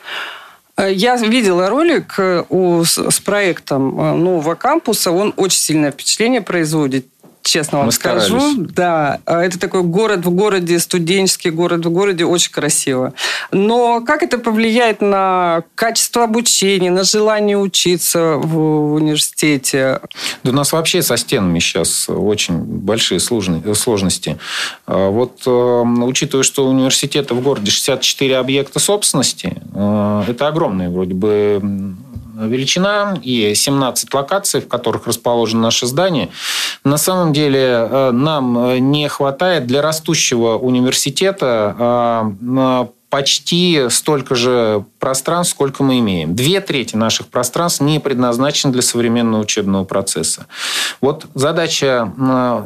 Э, я видела ролик э, с проектом э, нового кампуса. Он очень сильное впечатление производит честно вам Мы скажу. Старались. Да, это такой город в городе, студенческий город в городе, очень красиво. Но как это повлияет на качество обучения, на желание учиться в университете? Да у нас вообще со стенами сейчас очень большие сложности. А вот учитывая, что университета в городе 64 объекта собственности, это огромные вроде бы величина и 17 локаций, в которых расположено наше здание. На самом деле э, нам не хватает для растущего университета э, почти столько же пространств, сколько мы имеем. Две трети наших пространств не предназначены для современного учебного процесса. Вот задача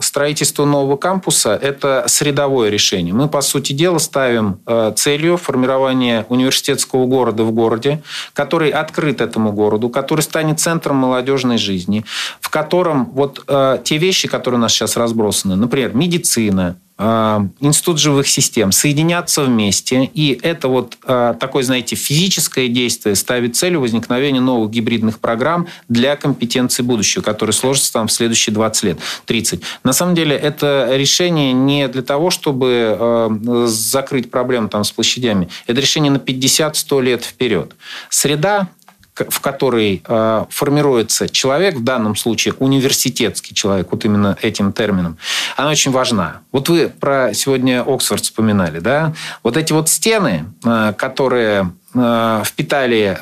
строительства нового кампуса – это средовое решение. Мы, по сути дела, ставим э, целью формирования университетского города в городе, который открыт этому городу, который станет центром молодежной жизни, в котором вот э, те вещи, которые у нас сейчас разбросаны, например, медицина, а, институт живых систем соединятся вместе, и это вот такое, знаете, физическое действие ставит целью возникновения новых гибридных программ для компетенции будущего, которые сложатся там в следующие 20 лет, 30. На самом деле это решение не для того, чтобы а, закрыть проблему там с площадями, это решение на 50-100 лет вперед. Среда в которой э, формируется человек, в данном случае университетский человек, вот именно этим термином, она очень важна. Вот вы про сегодня Оксфорд вспоминали, да? Вот эти вот стены, э, которые э, впитали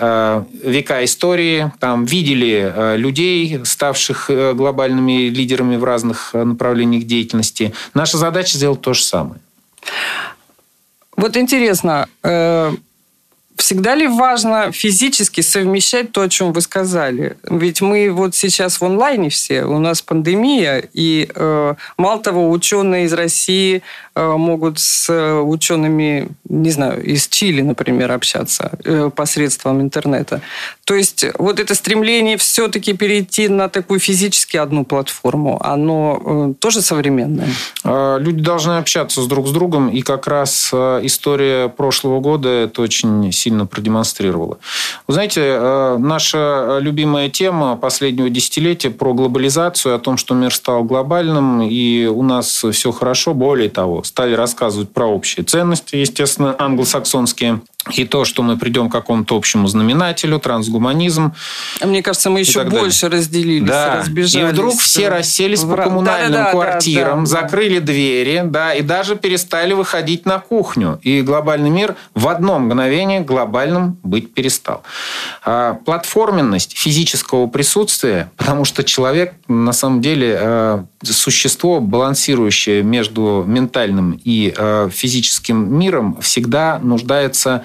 века истории, там видели людей, ставших э, глобальными лидерами в разных направлениях деятельности. Наша задача сделать то же самое. Вот интересно, э, Всегда ли важно физически совмещать то, о чем вы сказали? Ведь мы вот сейчас в онлайне все, у нас пандемия, и э, мало того, ученые из России могут с учеными, не знаю, из Чили, например, общаться посредством интернета. То есть вот это стремление все-таки перейти на такую физически одну платформу, оно тоже современное? А, люди должны общаться с друг с другом, и как раз история прошлого года это очень сильно продемонстрировала. Вы знаете, наша любимая тема последнего десятилетия про глобализацию, о том, что мир стал глобальным, и у нас все хорошо. Более того, стали рассказывать про общие ценности, естественно, англосаксонские. И то, что мы придем к какому-то общему знаменателю, трансгуманизм. Мне кажется, мы еще больше разделились, да. разбежались. И вдруг все расселись в... по коммунальным да, да, квартирам, да, да, закрыли да. двери, да, и даже перестали выходить на кухню. И глобальный мир в одно мгновение глобальным быть перестал. А платформенность физического присутствия, потому что человек на самом деле а, существо, балансирующее между ментальным и а, физическим миром, всегда нуждается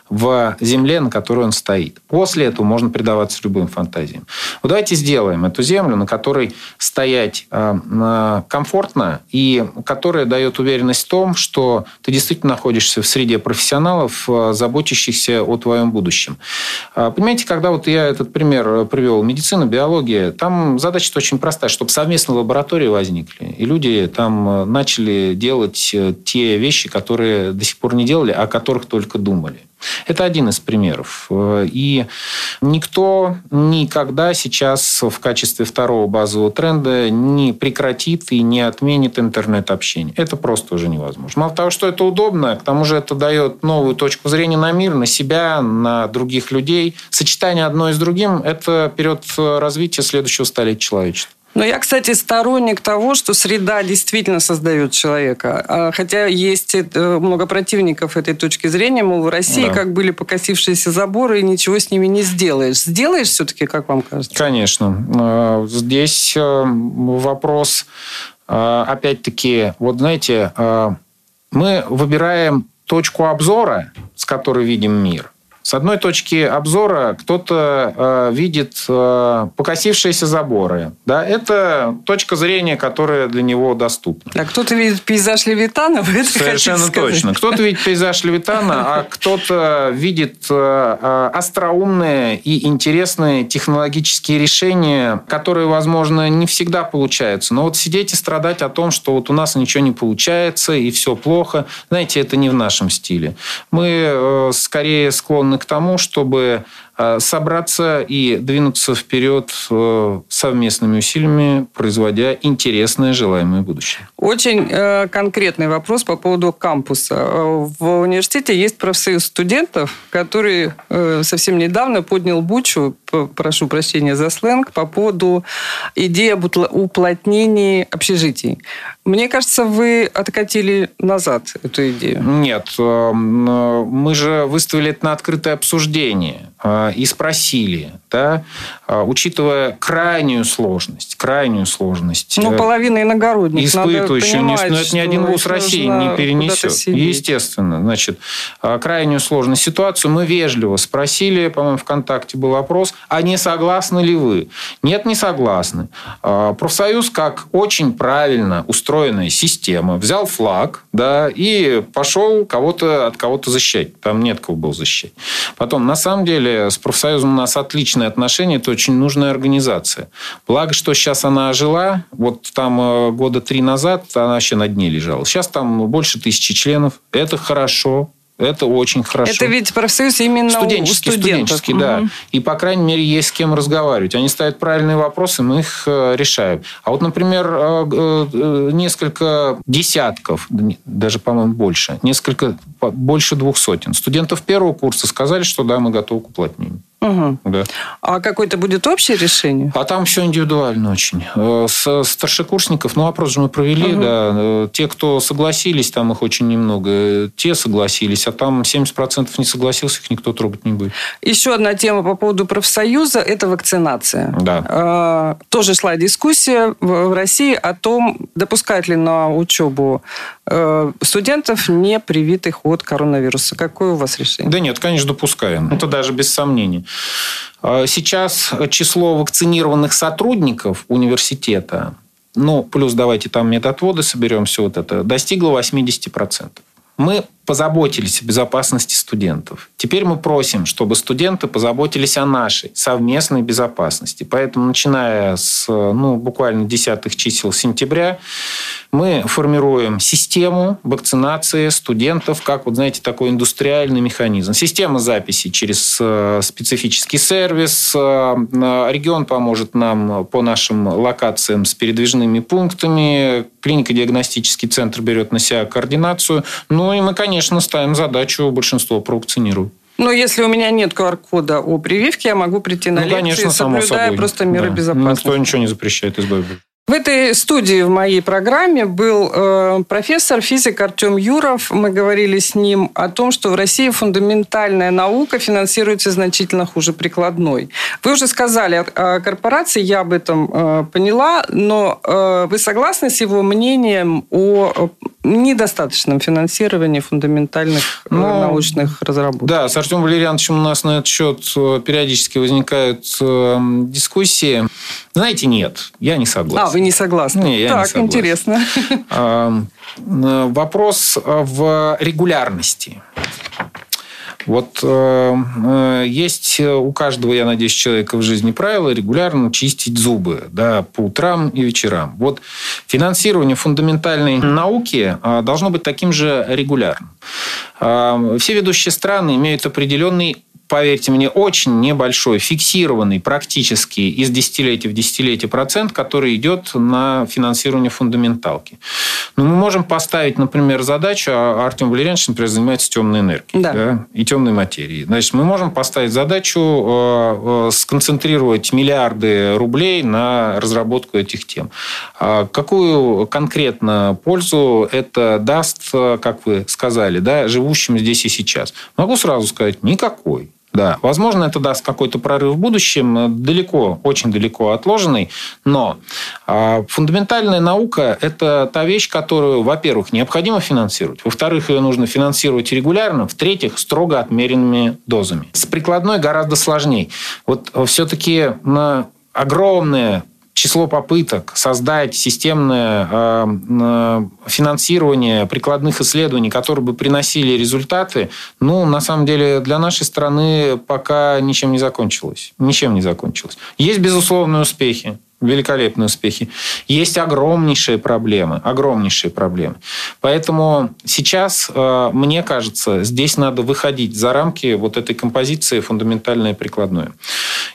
в земле, на которой он стоит. После этого можно предаваться любым фантазиям. Вот давайте сделаем эту землю, на которой стоять э, комфортно и которая дает уверенность в том, что ты действительно находишься в среде профессионалов, э, заботящихся о твоем будущем. Э, понимаете, когда вот я этот пример привел, медицина, биология, там задача очень простая, чтобы совместные лаборатории возникли, и люди там начали делать те вещи, которые до сих пор не делали, о которых только думали. Это один из примеров. И никто никогда сейчас в качестве второго базового тренда не прекратит и не отменит интернет-общение. Это просто уже невозможно. Мало того, что это удобно, к тому же это дает новую точку зрения на мир, на себя, на других людей. Сочетание одно с другим – это вперед развития следующего столетия человечества. Но я, кстати, сторонник того, что среда действительно создает человека. А, хотя есть э, много противников этой точки зрения, мол, в России да. как были покосившиеся заборы, и ничего с ними не сделаешь. Сделаешь все-таки, как вам кажется? Конечно. А, здесь э, вопрос, а, опять-таки, вот знаете, мы выбираем точку обзора, с которой видим мир – с одной точки обзора кто-то э, видит э, покосившиеся заборы. Да? Это точка зрения, которая для него доступна. А кто-то видит пейзаж Левитана? Вы это Совершенно точно. Кто-то видит пейзаж Левитана, а кто-то видит э, э, остроумные и интересные технологические решения, которые, возможно, не всегда получаются. Но вот сидеть и страдать о том, что вот у нас ничего не получается и все плохо, знаете, это не в нашем стиле. Мы э, скорее склонны склонны к тому, чтобы э, собраться и двинуться вперед э, совместными усилиями, производя интересное желаемое будущее. Очень э, конкретный вопрос по поводу кампуса. В университете есть профсоюз студентов, который совсем недавно поднял бучу, прошу прощения за сленг, по поводу идеи об уплотнении общежитий. Мне кажется, вы откатили назад эту идею. Нет, мы же выставили это на открытое обсуждение. А, и спросили, да, а, учитывая крайнюю сложность, крайнюю сложность. Ну, э, половина иногородних испытывающих, но это ни один вуз России не перенесет. Естественно. Значит, крайнюю сложную ситуацию мы вежливо спросили, по-моему, ВКонтакте был опрос, а не согласны ли вы? Нет, не согласны. Профсоюз, как очень правильно устроенная система, взял флаг, да, и пошел кого-то от кого-то защищать. Там нет кого был защищать. Потом, на самом деле, деле с профсоюзом у нас отличные отношения, это очень нужная организация. Благо, что сейчас она ожила, вот там э, года три назад она вообще на дне лежала. Сейчас там больше тысячи членов, это хорошо, это очень хорошо. Это ведь профсоюз именно студенческий, у студенческий, да. Угу. И, по крайней мере, есть с кем разговаривать. Они ставят правильные вопросы, мы их э, решаем. А вот, например, э, несколько десятков, даже, по-моему, больше, несколько, больше двух сотен студентов первого курса сказали, что да, мы готовы к уплотнению. Угу. Да. А какое-то будет общее решение? А там все индивидуально очень. Э, с старшекурсников, ну, опрос же мы провели, угу. да. Э, те, кто согласились, там их очень немного. Те согласились, а там 70% не согласился, их никто трогать не будет. Еще одна тема по поводу профсоюза – это вакцинация. Да. Тоже шла дискуссия в России о том, допускать ли на учебу э, студентов, не привитых от коронавируса. Какое у вас решение? Да нет, конечно, допускаем. Это даже без сомнений. А сейчас число вакцинированных сотрудников университета ну, плюс давайте там медотводы соберем, все вот это, достигла 80%. Мы позаботились о безопасности студентов. Теперь мы просим, чтобы студенты позаботились о нашей совместной безопасности. Поэтому, начиная с ну, буквально десятых чисел сентября, мы формируем систему вакцинации студентов, как, вот знаете, такой индустриальный механизм. Система записи через э, специфический сервис. Э, регион поможет нам по нашим локациям с передвижными пунктами. Клинико-диагностический центр берет на себя координацию. Ну и мы, конечно, ставим задачу большинство провакцинировать. Но если у меня нет QR-кода о прививке, я могу прийти на ну, лекции, конечно, соблюдая собой. просто меры да. безопасности. Никто ничего не запрещает, избавиться. В этой студии в моей программе был э, профессор, физик Артем Юров. Мы говорили с ним о том, что в России фундаментальная наука финансируется значительно хуже прикладной. Вы уже сказали о, о корпорации, я об этом э, поняла, но э, вы согласны с его мнением о недостаточном финансировании фундаментальных э, ну, научных разработок? Да, с Артемом Валерьяновичем у нас на этот счет э, периодически возникают э, дискуссии. Знаете, нет, я не согласен. А, вы не согласны? Не, я так, не согласен. интересно. Вопрос в регулярности. Вот э, есть у каждого, я надеюсь, человека в жизни правило регулярно чистить зубы да, по утрам и вечерам. Вот финансирование фундаментальной науки э, должно быть таким же регулярным. Э, все ведущие страны имеют определенный поверьте мне, очень небольшой, фиксированный практически из десятилетия в десятилетие процент, который идет на финансирование фундаменталки. Но мы можем поставить, например, задачу, а Артем Валерьянович, например, занимается темной энергией да. Да, и темной материей. Значит, мы можем поставить задачу э, э, сконцентрировать миллиарды рублей на разработку этих тем. А какую конкретно пользу это даст, э, как вы сказали, да, живущим здесь и сейчас? Могу сразу сказать, никакой. Да, возможно, это даст какой-то прорыв в будущем, далеко, очень далеко отложенный, но э, фундаментальная наука – это та вещь, которую, во-первых, необходимо финансировать, во-вторых, ее нужно финансировать регулярно, в-третьих, строго отмеренными дозами. С прикладной гораздо сложнее. Вот все-таки на огромное число попыток создать системное э, э, финансирование прикладных исследований, которые бы приносили результаты, ну, на самом деле, для нашей страны пока ничем не закончилось. Ничем не закончилось. Есть безусловные успехи великолепные успехи. Есть огромнейшие проблемы, огромнейшие проблемы. Поэтому сейчас, э, мне кажется, здесь надо выходить за рамки вот этой композиции фундаментальное и прикладное.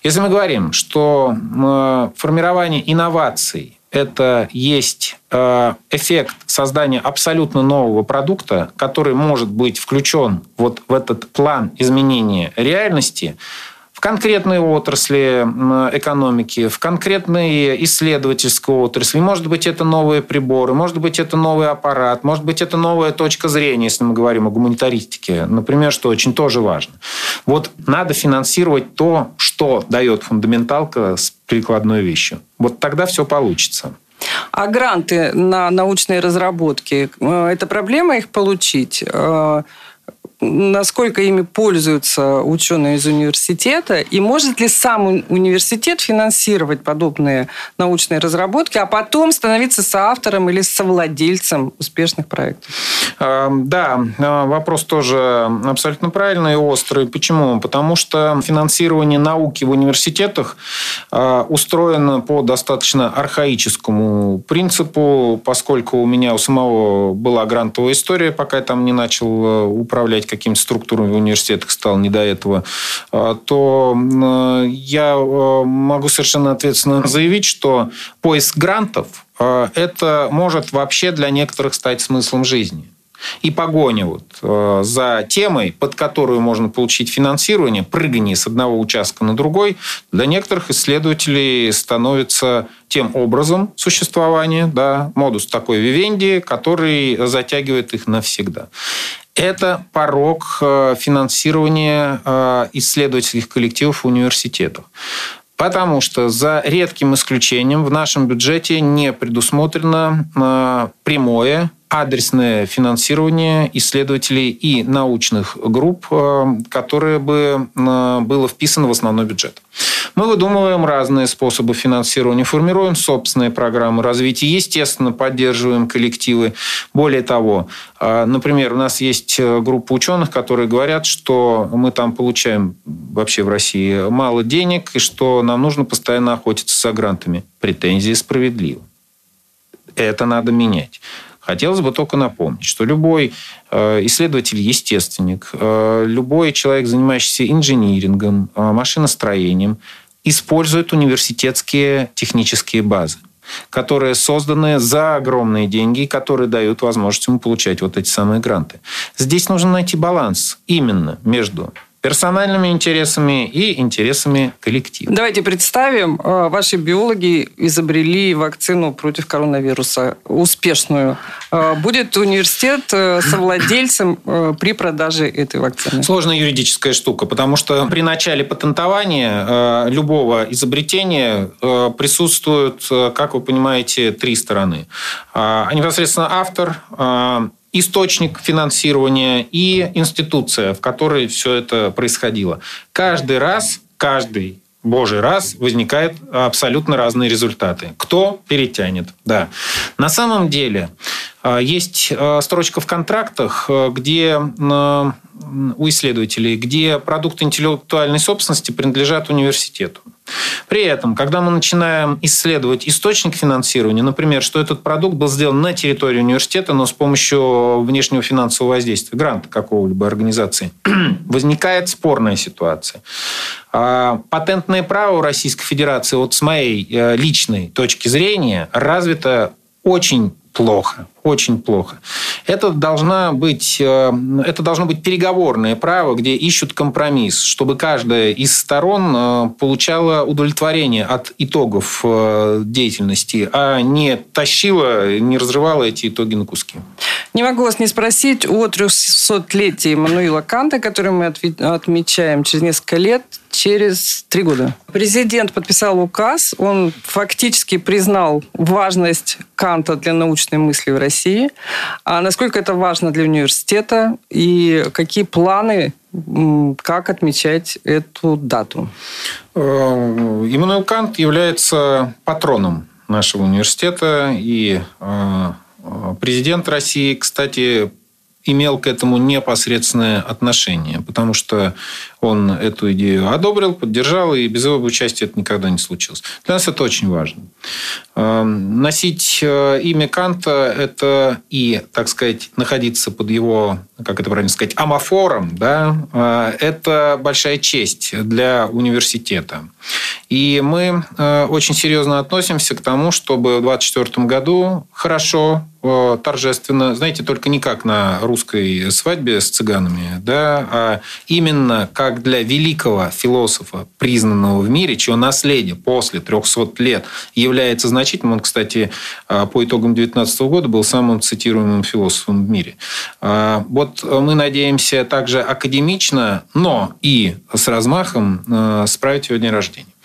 Если мы говорим, что э, формирование инноваций это есть э, эффект создания абсолютно нового продукта, который может быть включен вот в этот план изменения реальности, в конкретной отрасли экономики, в конкретной исследовательской отрасли. Может быть, это новые приборы, может быть, это новый аппарат, может быть, это новая точка зрения, если мы говорим о гуманитаристике, например, что очень тоже важно. Вот надо финансировать то, что дает фундаменталка с прикладной вещью. Вот тогда все получится. А гранты на научные разработки, э, это проблема их получить? Э, насколько ими пользуются ученые из университета, и может ли сам университет финансировать подобные научные разработки, а потом становиться соавтором или совладельцем успешных проектов? Да, а, вопрос тоже абсолютно правильный и острый. Почему? Потому что финансирование науки в университетах а, устроено по достаточно архаическому принципу, поскольку у меня у самого была грантовая история, пока я там не начал а, управлять управлять какими-то структурами в университетах стал не до этого, а, то я э, могу совершенно ответственно заявить, что поиск грантов э, это может вообще для некоторых стать смыслом жизни. И погоня вот э, за темой, под которую можно получить финансирование, прыгание с одного участка на другой, для некоторых исследователей становится тем образом существования, да, модус такой вивенди, который затягивает их навсегда это порог э, финансирования э, исследовательских коллективов в университетах. Потому что за редким исключением в нашем бюджете не предусмотрено э, прямое адресное финансирование исследователей и научных групп, которое бы было вписано в основной бюджет. Мы выдумываем разные способы финансирования, формируем собственные программы развития, естественно, поддерживаем коллективы. Более того, например, у нас есть группа ученых, которые говорят, что мы там получаем вообще в России мало денег, и что нам нужно постоянно охотиться за грантами. Претензии справедливы. Это надо менять. Хотелось бы только напомнить, что любой э, исследователь-естественник, э, любой человек, занимающийся инжинирингом, э, машиностроением, использует университетские технические базы которые созданы за огромные деньги, которые дают возможность ему получать вот эти самые гранты. Здесь нужно найти баланс именно между персональными интересами и интересами коллектива. Давайте представим, э, ваши биологи изобрели вакцину против коронавируса, успешную. Э, будет университет э, совладельцем при продаже этой вакцины? Сложная юридическая штука, потому что при начале патентования любого изобретения присутствуют, как вы понимаете, три стороны. А непосредственно автор, источник финансирования и институция, в которой все это происходило. Каждый раз, каждый божий раз возникают абсолютно разные результаты. Кто перетянет? Да. На самом деле а, есть а, строчка в контрактах, а, где у исследователей, где продукты интеллектуальной собственности принадлежат университету. При этом, когда мы начинаем исследовать источник финансирования, например, что этот продукт был сделан на территории университета, но с помощью внешнего финансового воздействия, гранта какого-либо организации, возникает спорная ситуация. Патентное право Российской Федерации, вот с моей э, личной точки зрения, развито очень плохо, очень плохо. Это, должна быть, э, это должно быть переговорное право, где ищут компромисс, чтобы каждая из сторон э, получала удовлетворение от итогов э, деятельности, а не тащила, не разрывала эти итоги на куски. Не могу вас не спросить о 300-летии Мануила Канта, который мы отмечаем через несколько лет через три года. Президент подписал указ, он фактически признал важность Канта для научной мысли в России. А насколько это важно для университета и какие планы как отмечать эту дату? Э, Иммануил Кант является патроном нашего университета. И э, президент России, кстати, имел к этому непосредственное отношение, потому что он эту идею одобрил, поддержал, и без его участия это никогда не случилось. Для нас это очень важно. Эм, носить э, имя Канта – это и, так сказать, находиться под его, как это правильно сказать, амофором, да, э, это большая честь для университета. И мы э, очень серьезно относимся к тому, чтобы в 2024 году хорошо, торжественно, знаете, только не как на русской свадьбе с цыганами, да, а именно как для великого философа, признанного в мире, чье наследие после 300 лет является значительным. Он, кстати, а, по итогам 2019 года был самым цитируемым философом в мире. А, вот мы надеемся также академично, но и с размахом а, справить его день рождения.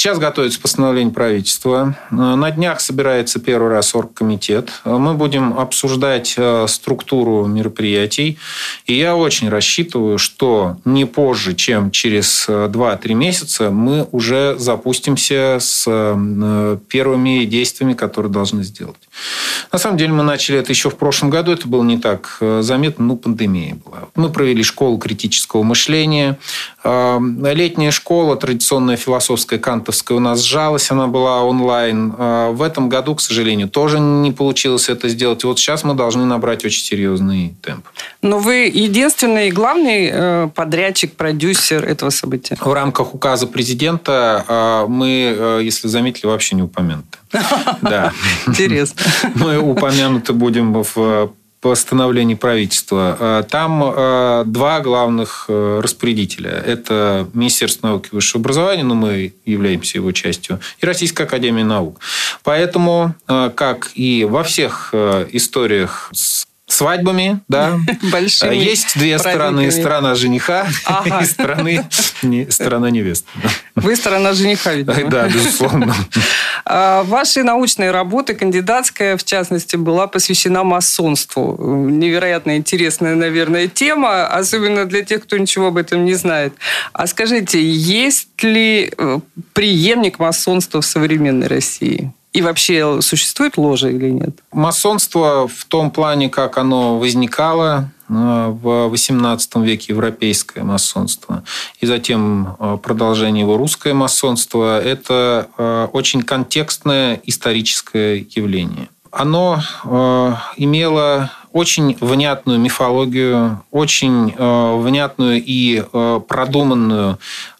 Сейчас готовится постановление правительства. На днях собирается первый раз оргкомитет. Мы будем обсуждать э, структуру мероприятий. И я очень рассчитываю, что не позже, чем через 2-3 э, месяца, мы уже запустимся с э, первыми действиями, которые должны сделать. На самом деле мы начали это еще в прошлом году. Это было не так заметно, ну, пандемия была. Мы провели школу критического мышления. Летняя школа, традиционная философская канта Мартовская у нас сжалась, она была онлайн. А, в этом году, к сожалению, тоже не получилось это сделать. И вот сейчас мы должны набрать очень серьезный темп. Но вы единственный и главный э, подрядчик, продюсер этого события? В рамках указа президента мы, э, если заметили, вообще не упомянуты. Да. Интересно. Мы упомянуты будем в постановлений правительства. А, там а, два главных э, распорядителя. Это Министерство науки и высшего образования, но мы являемся его частью, и Российская академия наук. Поэтому, как и во всех э, историях с свадьбами, да. Большими Есть две стороны. Страна жениха ага. и страны, не, сторона невесты. Вы сторона жениха, видимо. Да, безусловно. А, вашей научной работы, кандидатская, в частности, была посвящена масонству. Невероятно интересная, наверное, тема, особенно для тех, кто ничего об этом не знает. А скажите, есть ли э, преемник масонства в современной России? И вообще существует ложа или нет? Масонство в том плане, как оно возникало э, в XVIII веке, европейское масонство, и затем э, продолжение его русское масонство, это э, очень контекстное историческое явление. Оно имело очень внятную мифологию, очень внятную и продуманную Э,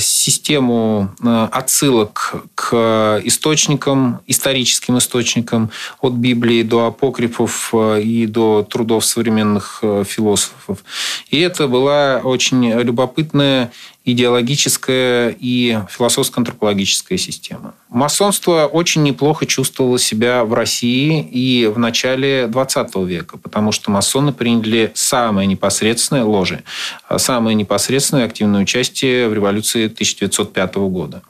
систему э, отсылок к источникам, историческим источникам, от Библии до апокрифов э, и до трудов современных философов. И это была очень любопытная идеологическая и философско-антропологическая система. Масонство очень неплохо чувствовало себя в России и в начале XX века, потому что масоны приняли самое непосредственное ложе, самое непосредственное активное участие в революции 1905 года.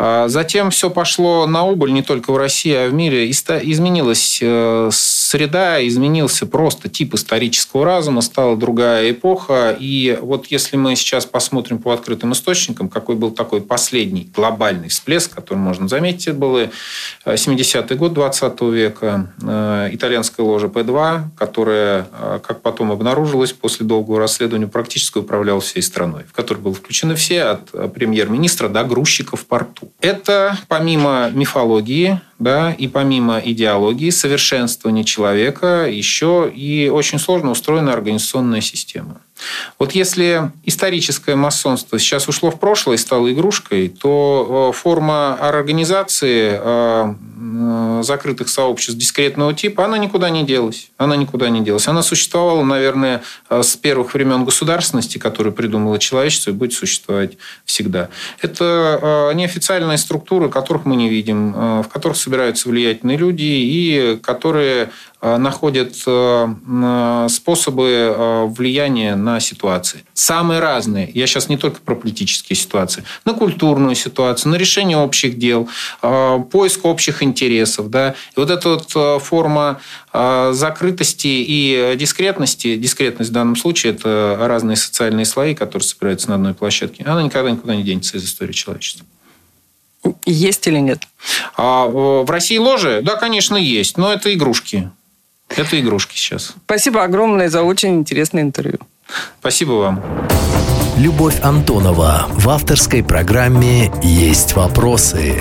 А затем все пошло на убыль не только в России, а в мире. Изменилась э, среда, изменился просто тип исторического разума, стала другая эпоха. И вот если мы сейчас посмотрим по открытым источникам, какой был такой последний глобальный всплеск, который можно заметить, это был 70-й год 20 века, э, итальянская ложа П2, которая, э, как потом обнаружилось, после долгого расследования практически управляла всей страной, в которой были включены все, от премьер-министра до грузчиков в порту. Это помимо мифологии, да, и помимо идеологии, совершенствования человека, еще и очень сложно устроена организационная система. Вот если историческое масонство сейчас ушло в прошлое и стало игрушкой, то э, форма организации э, э, закрытых сообществ дискретного типа, она никуда не делась. Она никуда не делась. Она существовала, наверное, с первых времен государственности, которую придумало человечество, и будет существовать всегда. Это неофициальные структуры, которых мы не видим, в которых собираются влиятельные люди и которые Э, находят э, э, способы влияния на ситуации. Самые разные. Я сейчас не только про политические ситуации. На культурную ситуацию, на решение общих дел, поиск общих интересов. Да? И вот эта вот форма закрытости и дискретности, дискретность в данном случае, это разные социальные слои, которые собираются на одной площадке, она никогда никуда не денется из истории человечества. Есть или нет? А в России ложи? Да, конечно, есть, но это игрушки. Это игрушки сейчас. Спасибо огромное за очень интересное интервью. Спасибо вам. Любовь Антонова в авторской программе «Есть вопросы».